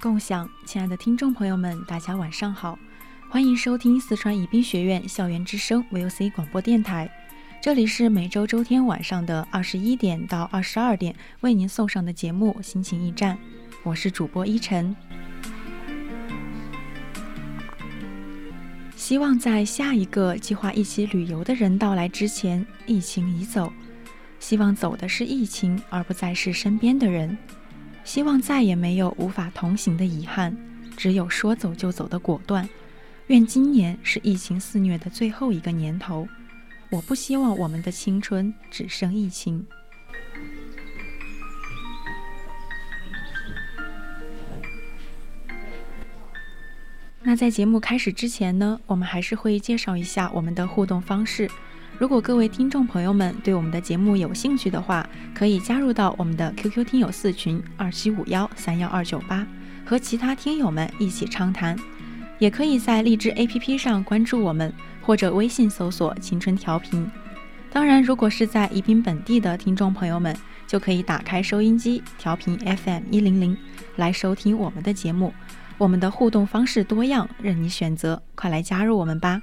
共享，亲爱的听众朋友们，大家晚上好，欢迎收听四川宜宾学院校园之声 VOC 广播电台，这里是每周周天晚上的二十一点到二十二点为您送上的节目《心情驿站》，我是主播依晨。希望在下一个计划一起旅游的人到来之前，疫情已走。希望走的是疫情，而不再是身边的人。希望再也没有无法同行的遗憾，只有说走就走的果断。愿今年是疫情肆虐的最后一个年头。我不希望我们的青春只剩疫情。那在节目开始之前呢，我们还是会介绍一下我们的互动方式。如果各位听众朋友们对我们的节目有兴趣的话，可以加入到我们的 QQ 听友四群二七五幺三幺二九八，和其他听友们一起畅谈。也可以在荔枝 APP 上关注我们，或者微信搜索“青春调频”。当然，如果是在宜宾本地的听众朋友们，就可以打开收音机调频 FM 一零零来收听我们的节目。我们的互动方式多样，任你选择，快来加入我们吧！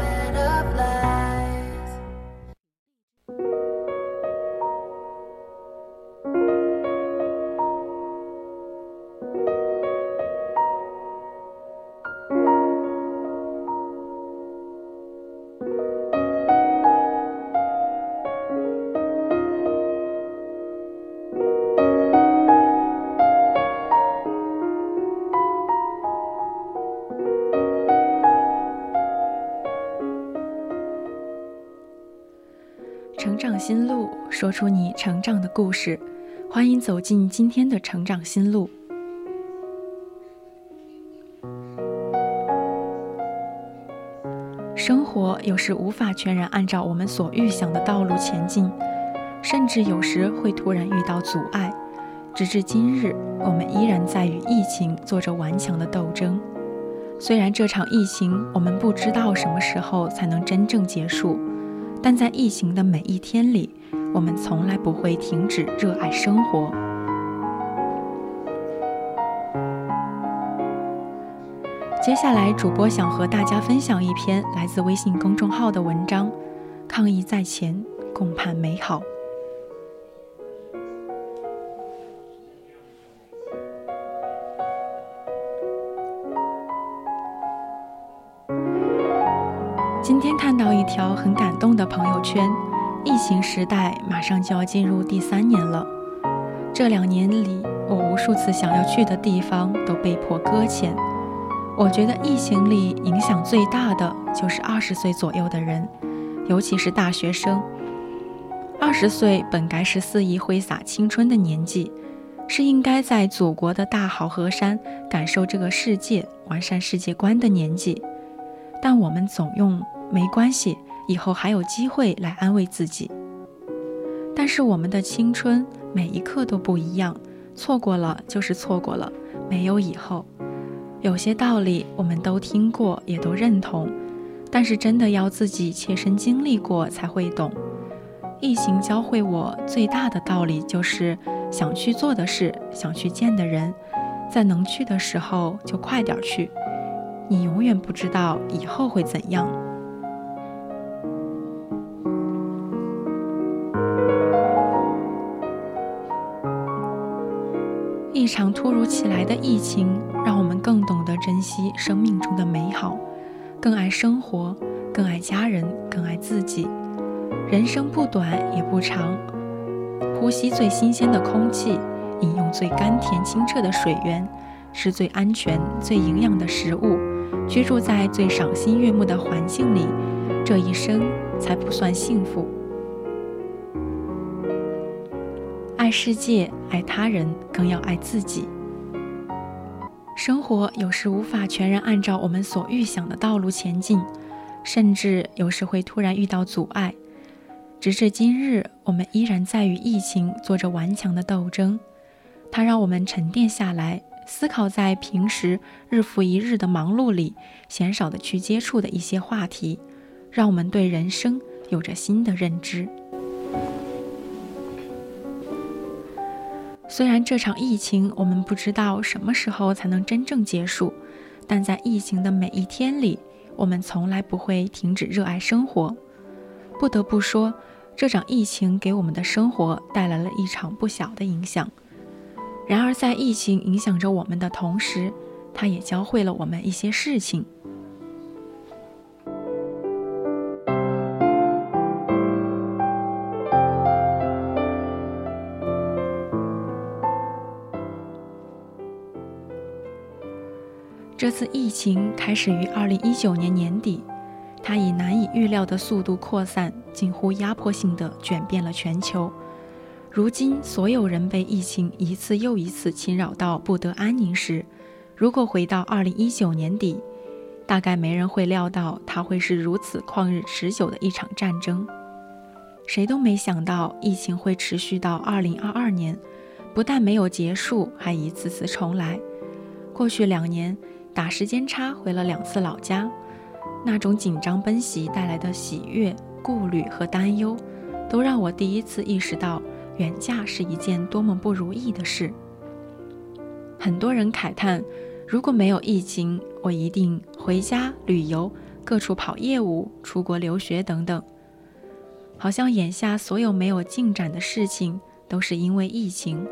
故事。欢迎走进今天的成长心路。生活有时无法全然按照我们所预想的道路前进，甚至有时会突然遇到阻碍。直至今日，我们依然在与疫情做着顽强的斗争。虽然这场疫情，我们不知道什么时候才能真正结束。但在疫情的每一天里，我们从来不会停止热爱生活。接下来，主播想和大家分享一篇来自微信公众号的文章：抗疫在前，共盼美好。今天看到一条很感动的朋友圈，疫情时代马上就要进入第三年了。这两年里，我无数次想要去的地方都被迫搁浅。我觉得疫情里影响最大的就是二十岁左右的人，尤其是大学生。二十岁本该是肆意挥洒青春的年纪，是应该在祖国的大好河山感受这个世界、完善世界观的年纪。但我们总用“没关系，以后还有机会”来安慰自己。但是我们的青春每一刻都不一样，错过了就是错过了，没有以后。有些道理我们都听过，也都认同，但是真的要自己切身经历过才会懂。疫情教会我最大的道理就是：想去做的事，想去见的人，在能去的时候就快点去。你永远不知道以后会怎样。一场突如其来的疫情，让我们更懂得珍惜生命中的美好，更爱生活，更爱家人，更爱自己。人生不短也不长，呼吸最新鲜的空气，饮用最甘甜清澈的水源，吃最安全、最营养的食物，居住在最赏心悦目的环境里，这一生才不算幸福。爱世界，爱他人，更要爱自己。生活有时无法全然按照我们所预想的道路前进，甚至有时会突然遇到阻碍。直至今日，我们依然在与疫情做着顽强的斗争。它让我们沉淀下来，思考在平时日复一日的忙碌里，鲜少的去接触的一些话题，让我们对人生有着新的认知。虽然这场疫情我们不知道什么时候才能真正结束，但在疫情的每一天里，我们从来不会停止热爱生活。不得不说，这场疫情给我们的生活带来了一场不小的影响。然而，在疫情影响着我们的同时，它也教会了我们一些事情。这次疫情开始于二零一九年年底，它以难以预料的速度扩散，近乎压迫性的卷遍了全球。如今，所有人被疫情一次又一次侵扰到不得安宁时，如果回到二零一九年底，大概没人会料到它会是如此旷日持久的一场战争。谁都没想到疫情会持续到二零二二年，不但没有结束，还一次次重来。过去两年。打时间差回了两次老家，那种紧张奔袭带来的喜悦、顾虑和担忧，都让我第一次意识到远嫁是一件多么不如意的事。很多人慨叹，如果没有疫情，我一定回家旅游、各处跑业务、出国留学等等。好像眼下所有没有进展的事情，都是因为疫情。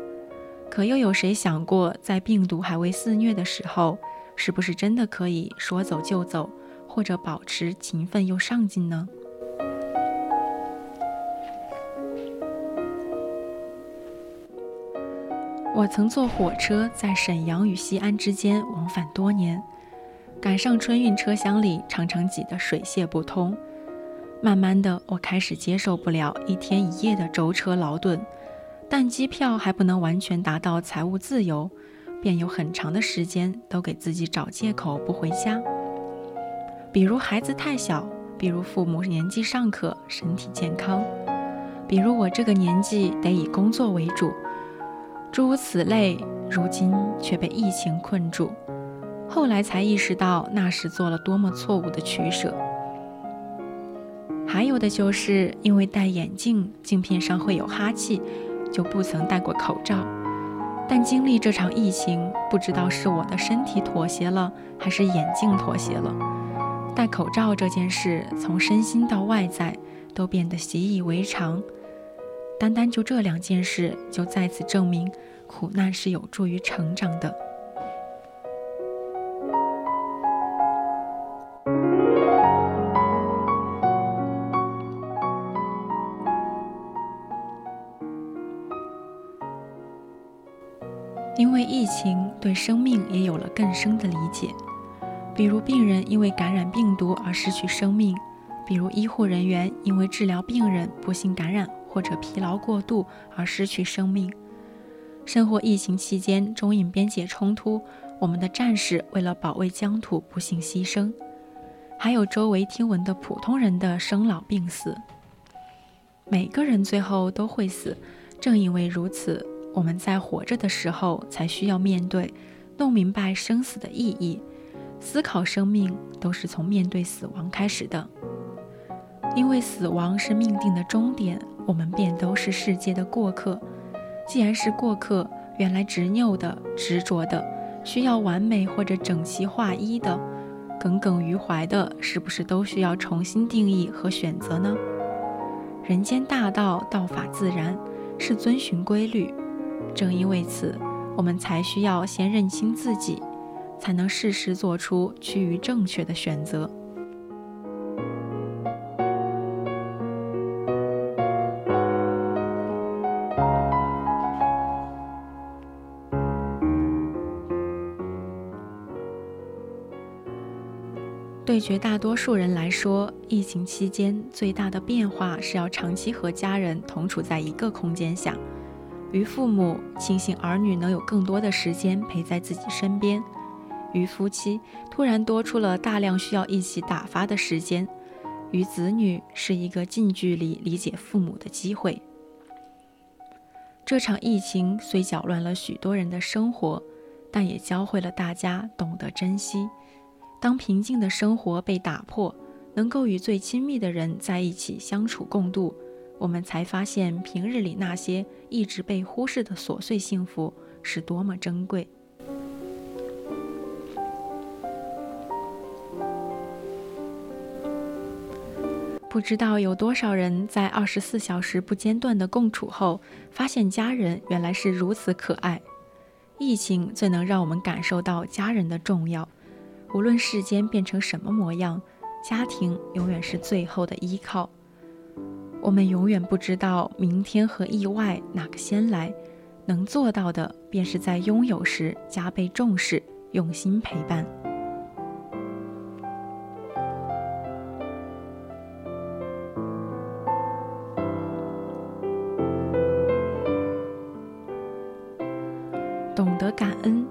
可又有谁想过，在病毒还未肆虐的时候？是不是真的可以说走就走，或者保持勤奋又上进呢？我曾坐火车在沈阳与西安之间往返多年，赶上春运车厢里常常挤得水泄不通。慢慢的，我开始接受不了一天一夜的舟车劳顿，但机票还不能完全达到财务自由。便有很长的时间都给自己找借口不回家，比如孩子太小，比如父母年纪尚可，身体健康，比如我这个年纪得以工作为主，诸如此类。如今却被疫情困住，后来才意识到那时做了多么错误的取舍。还有的就是因为戴眼镜，镜片上会有哈气，就不曾戴过口罩。但经历这场疫情，不知道是我的身体妥协了，还是眼镜妥协了。戴口罩这件事，从身心到外在，都变得习以为常。单单就这两件事，就再次证明，苦难是有助于成长的。疫情，对生命也有了更深的理解。比如病人因为感染病毒而失去生命，比如医护人员因为治疗病人不幸感染或者疲劳过度而失去生命；生活疫情期间中印边界冲突，我们的战士为了保卫疆土不幸牺牲；还有周围听闻的普通人的生老病死。每个人最后都会死，正因为如此，我们在活着的时候才需要面对，弄明白生死的意义，思考生命都是从面对死亡开始的。因为死亡是命定的终点，我们便都是世界的过客。既然是过客，原来执拗的、执着的、需要完美或者整齐划一的、耿耿于怀的，是不是都需要重新定义和选择呢？人间大道，道法自然，是遵循规律。正因为此，我们才需要先认清自己，才能适时做出趋于正确的选择。对绝大多数人来说，疫情期间最大的变化是要长期和家人同处在一个空间下。于父母庆幸儿女能有更多的时间陪在自己身边；于夫妻突然多出了大量需要一起打发的时间；于子女是一个近距离理解父母的机会。这场疫情虽搅乱了许多人的生活，但也教会了大家懂得珍惜。当平静的生活被打破，能够与最亲密的人在一起相处共度，我们才发现平日里那些一直被忽视的琐碎幸福是多么珍贵。不知道有多少人在二十四小时不间断的共处后，发现家人原来是如此可爱。疫情最能让我们感受到家人的重要。无论世间变成什么模样，家庭永远是最后的依靠。我们永远不知道明天和意外哪个先来，能做到的便是在拥有时加倍重视，用心陪伴。懂得感恩。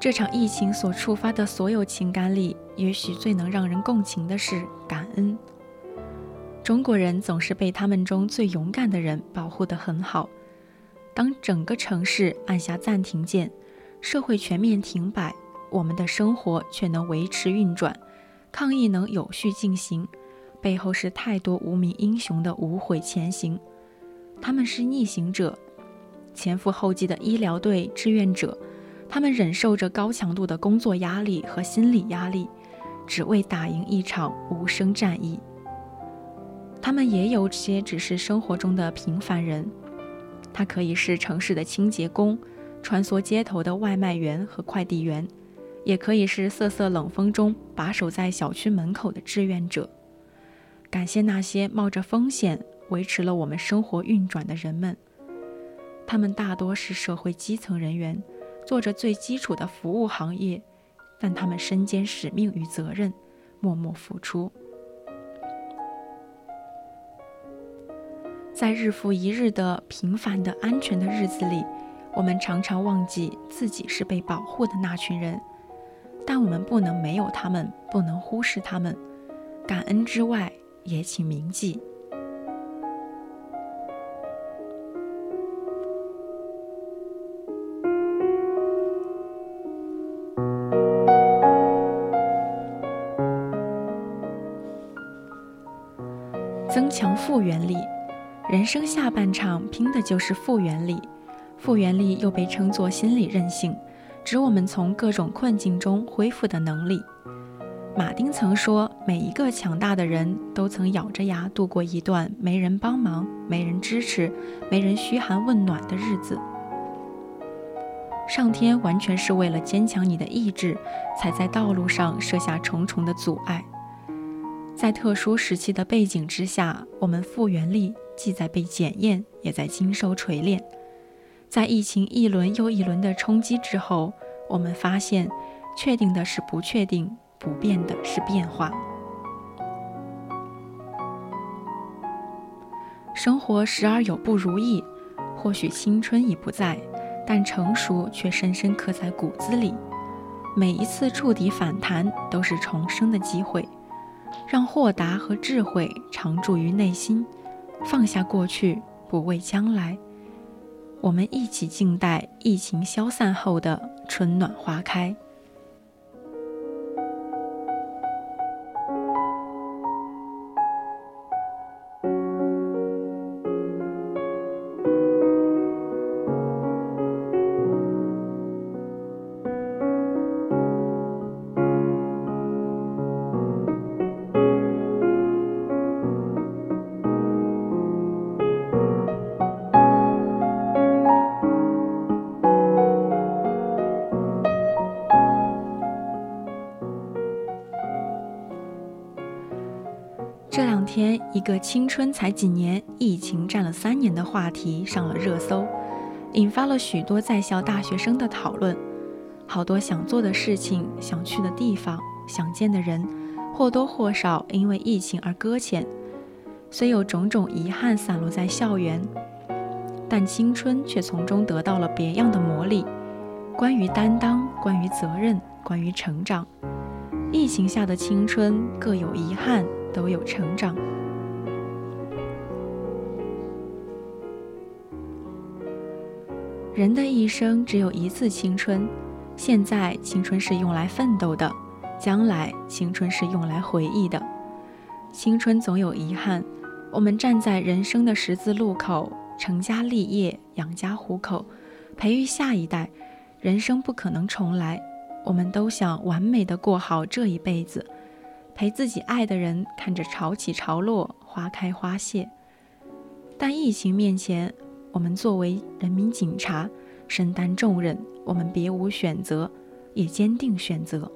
这场疫情所触发的所有情感里，也许最能让人共情的是感恩。中国人总是被他们中最勇敢的人保护得很好。当整个城市按下暂停键，社会全面停摆，我们的生活却能维持运转，抗疫能有序进行，背后是太多无名英雄的无悔前行。他们是逆行者，前赴后继的医疗队志愿者。他们忍受着高强度的工作压力和心理压力，只为打赢一场无声战役。他们也有些只是生活中的平凡人，他可以是城市的清洁工，穿梭街头的外卖员和快递员，也可以是瑟瑟冷风中把守在小区门口的志愿者。感谢那些冒着风险维持了我们生活运转的人们，他们大多是社会基层人员。做着最基础的服务行业，但他们身兼使命与责任，默默付出。在日复一日的平凡的安全的日子里，我们常常忘记自己是被保护的那群人，但我们不能没有他们，不能忽视他们。感恩之外，也请铭记。增强复原力，人生下半场拼的就是复原力。复原力又被称作心理韧性，指我们从各种困境中恢复的能力。马丁曾说：“每一个强大的人都曾咬着牙度过一段没人帮忙、没人支持、没人嘘寒问暖的日子。”上天完全是为了坚强你的意志，才在道路上设下重重的阻碍。在特殊时期的背景之下，我们复原力既在被检验，也在经受锤炼。在疫情一轮又一轮的冲击之后，我们发现，确定的是不确定，不变的是变化。生活时而有不如意，或许青春已不在，但成熟却深深刻在骨子里。每一次触底反弹，都是重生的机会。让豁达和智慧常驻于内心，放下过去，不畏将来。我们一起静待疫情消散后的春暖花开。一个青春才几年，疫情占了三年的话题上了热搜，引发了许多在校大学生的讨论。好多想做的事情、想去的地方、想见的人，或多或少因为疫情而搁浅。虽有种种遗憾散落在校园，但青春却从中得到了别样的磨砺。关于担当，关于责任，关于成长。疫情下的青春各有遗憾。都有成长。人的一生只有一次青春，现在青春是用来奋斗的，将来青春是用来回忆的。青春总有遗憾，我们站在人生的十字路口，成家立业、养家糊口、培育下一代，人生不可能重来，我们都想完美的过好这一辈子。陪自己爱的人看着潮起潮落，花开花谢。但疫情面前，我们作为人民警察，身担重任，我们别无选择，也坚定选择。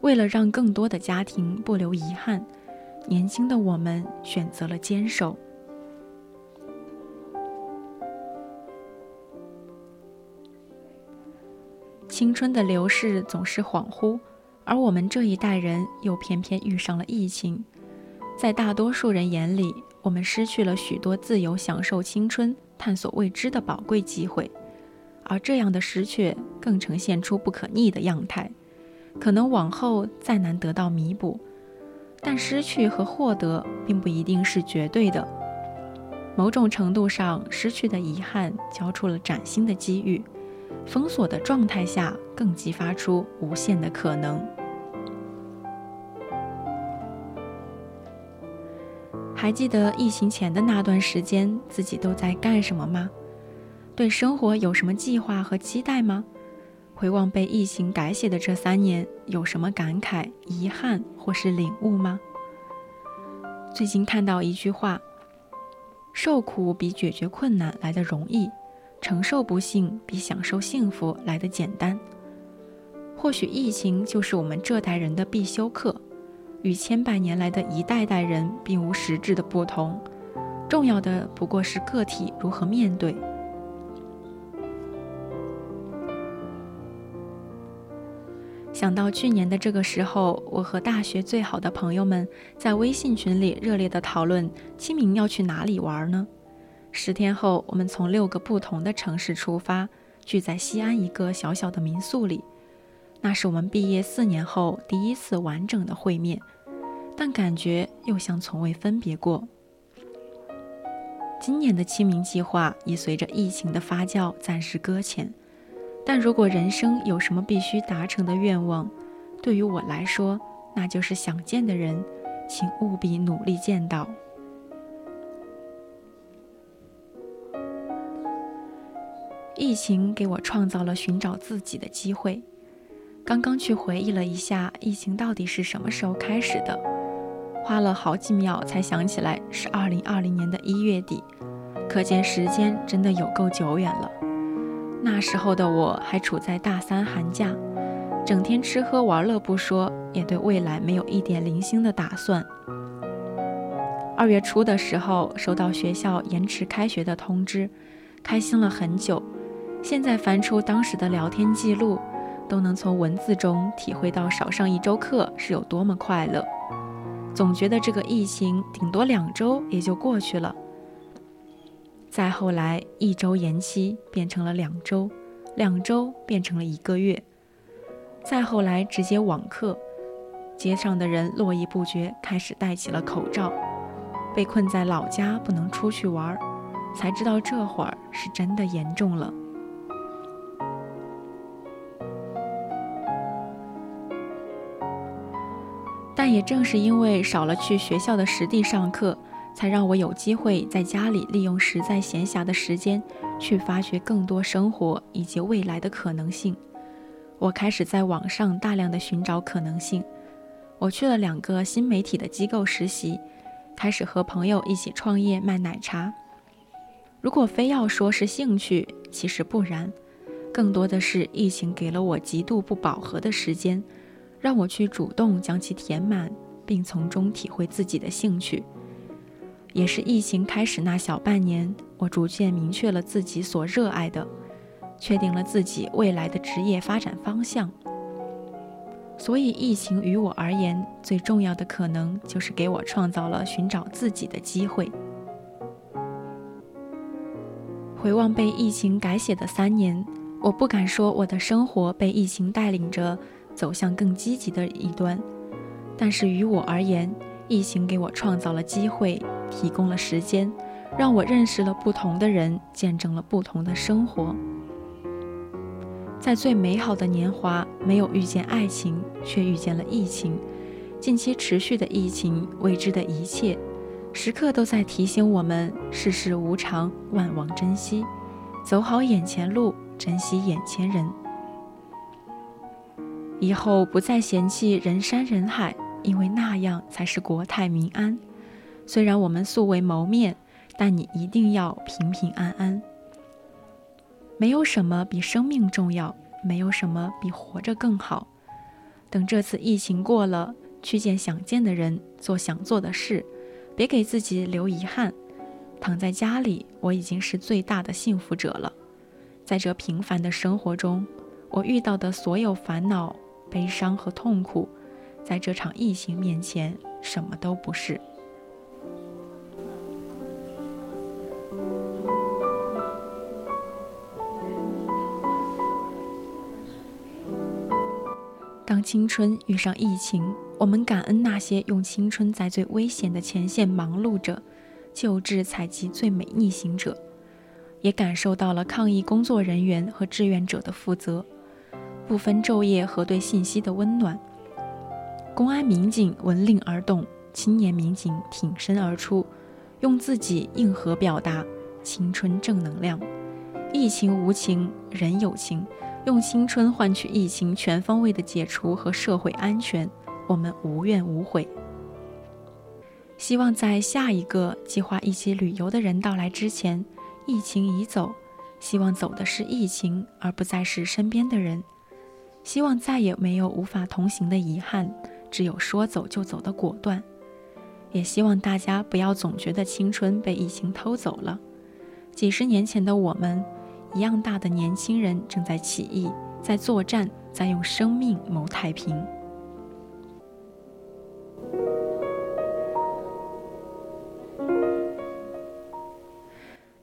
为了让更多的家庭不留遗憾，年轻的我们选择了坚守。青春的流逝总是恍惚。而我们这一代人又偏偏遇上了疫情，在大多数人眼里，我们失去了许多自由享受青春、探索未知的宝贵机会，而这样的失去更呈现出不可逆的样态，可能往后再难得到弥补。但失去和获得并不一定是绝对的，某种程度上，失去的遗憾交出了崭新的机遇。封锁的状态下，更激发出无限的可能。还记得疫情前的那段时间，自己都在干什么吗？对生活有什么计划和期待吗？回望被疫情改写的这三年，有什么感慨、遗憾或是领悟吗？最近看到一句话：“受苦比解决困难来的容易。”承受不幸比享受幸福来得简单。或许疫情就是我们这代人的必修课，与千百年来的一代代人并无实质的不同。重要的不过是个体如何面对。想到去年的这个时候，我和大学最好的朋友们在微信群里热烈的讨论清明要去哪里玩呢？十天后，我们从六个不同的城市出发，聚在西安一个小小的民宿里。那是我们毕业四年后第一次完整的会面，但感觉又像从未分别过。今年的清明计划已随着疫情的发酵暂时搁浅，但如果人生有什么必须达成的愿望，对于我来说，那就是想见的人，请务必努力见到。疫情给我创造了寻找自己的机会。刚刚去回忆了一下，疫情到底是什么时候开始的？花了好几秒才想起来是二零二零年的一月底，可见时间真的有够久远了。那时候的我还处在大三寒假，整天吃喝玩乐不说，也对未来没有一点零星的打算。二月初的时候，收到学校延迟开学的通知，开心了很久。现在翻出当时的聊天记录，都能从文字中体会到少上一周课是有多么快乐。总觉得这个疫情顶多两周也就过去了，再后来，一周延期变成了两周，两周变成了一个月，再后来直接网课，街上的人络绎不绝，开始戴起了口罩，被困在老家不能出去玩，才知道这会儿是真的严重了。但也正是因为少了去学校的实地上课。才让我有机会在家里利用实在闲暇的时间，去发掘更多生活以及未来的可能性。我开始在网上大量的寻找可能性。我去了两个新媒体的机构实习，开始和朋友一起创业卖奶茶。如果非要说是兴趣，其实不然，更多的是疫情给了我极度不饱和的时间，让我去主动将其填满，并从中体会自己的兴趣。也是疫情开始那小半年，我逐渐明确了自己所热爱的，确定了自己未来的职业发展方向。所以，疫情于我而言最重要的可能，就是给我创造了寻找自己的机会。回望被疫情改写的三年，我不敢说我的生活被疫情带领着走向更积极的一端，但是于我而言，疫情给我创造了机会。提供了时间，让我认识了不同的人，见证了不同的生活。在最美好的年华，没有遇见爱情，却遇见了疫情。近期持续的疫情，未知的一切，时刻都在提醒我们：世事无常，万望珍惜，走好眼前路，珍惜眼前人。以后不再嫌弃人山人海，因为那样才是国泰民安。虽然我们素未谋面，但你一定要平平安安。没有什么比生命重要，没有什么比活着更好。等这次疫情过了，去见想见的人，做想做的事，别给自己留遗憾。躺在家里，我已经是最大的幸福者了。在这平凡的生活中，我遇到的所有烦恼、悲伤和痛苦，在这场疫情面前，什么都不是。当青春遇上疫情，我们感恩那些用青春在最危险的前线忙碌着、救治采集最美逆行者，也感受到了抗疫工作人员和志愿者的负责，不分昼夜核对信息的温暖。公安民警闻令而动，青年民警挺身而出，用自己硬核表达青春正能量。疫情无情，人有情。用青春换取疫情全方位的解除和社会安全，我们无怨无悔。希望在下一个计划一起旅游的人到来之前，疫情已走。希望走的是疫情，而不再是身边的人。希望再也没有无法同行的遗憾，只有说走就走的果断。也希望大家不要总觉得青春被疫情偷走了。几十年前的我们。一样大的年轻人正在起义，在作战，在用生命谋太平。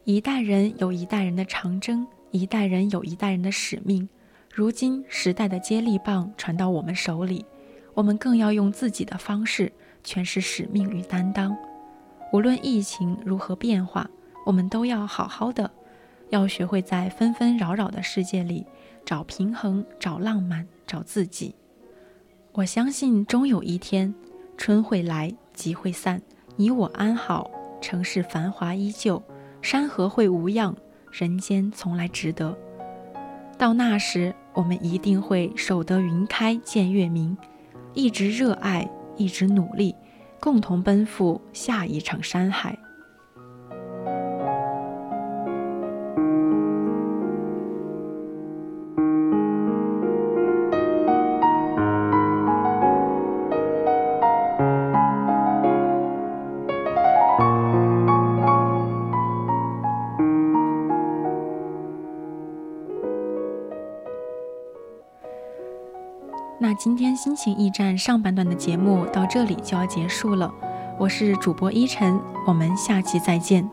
一代人有一代人的长征，一代人有一代人的使命。如今时代的接力棒传到我们手里，我们更要用自己的方式诠释使命与担当。无论疫情如何变化，我们都要好好的。要学会在纷纷扰扰的世界里找平衡、找浪漫、找自己。我相信，终有一天，春会来，集会散，你我安好，城市繁华依旧，山河会无恙，人间从来值得。到那时，我们一定会守得云开见月明，一直热爱，一直努力，共同奔赴下一场山海。情驿站上半段的节目到这里就要结束了，我是主播依晨，我们下期再见。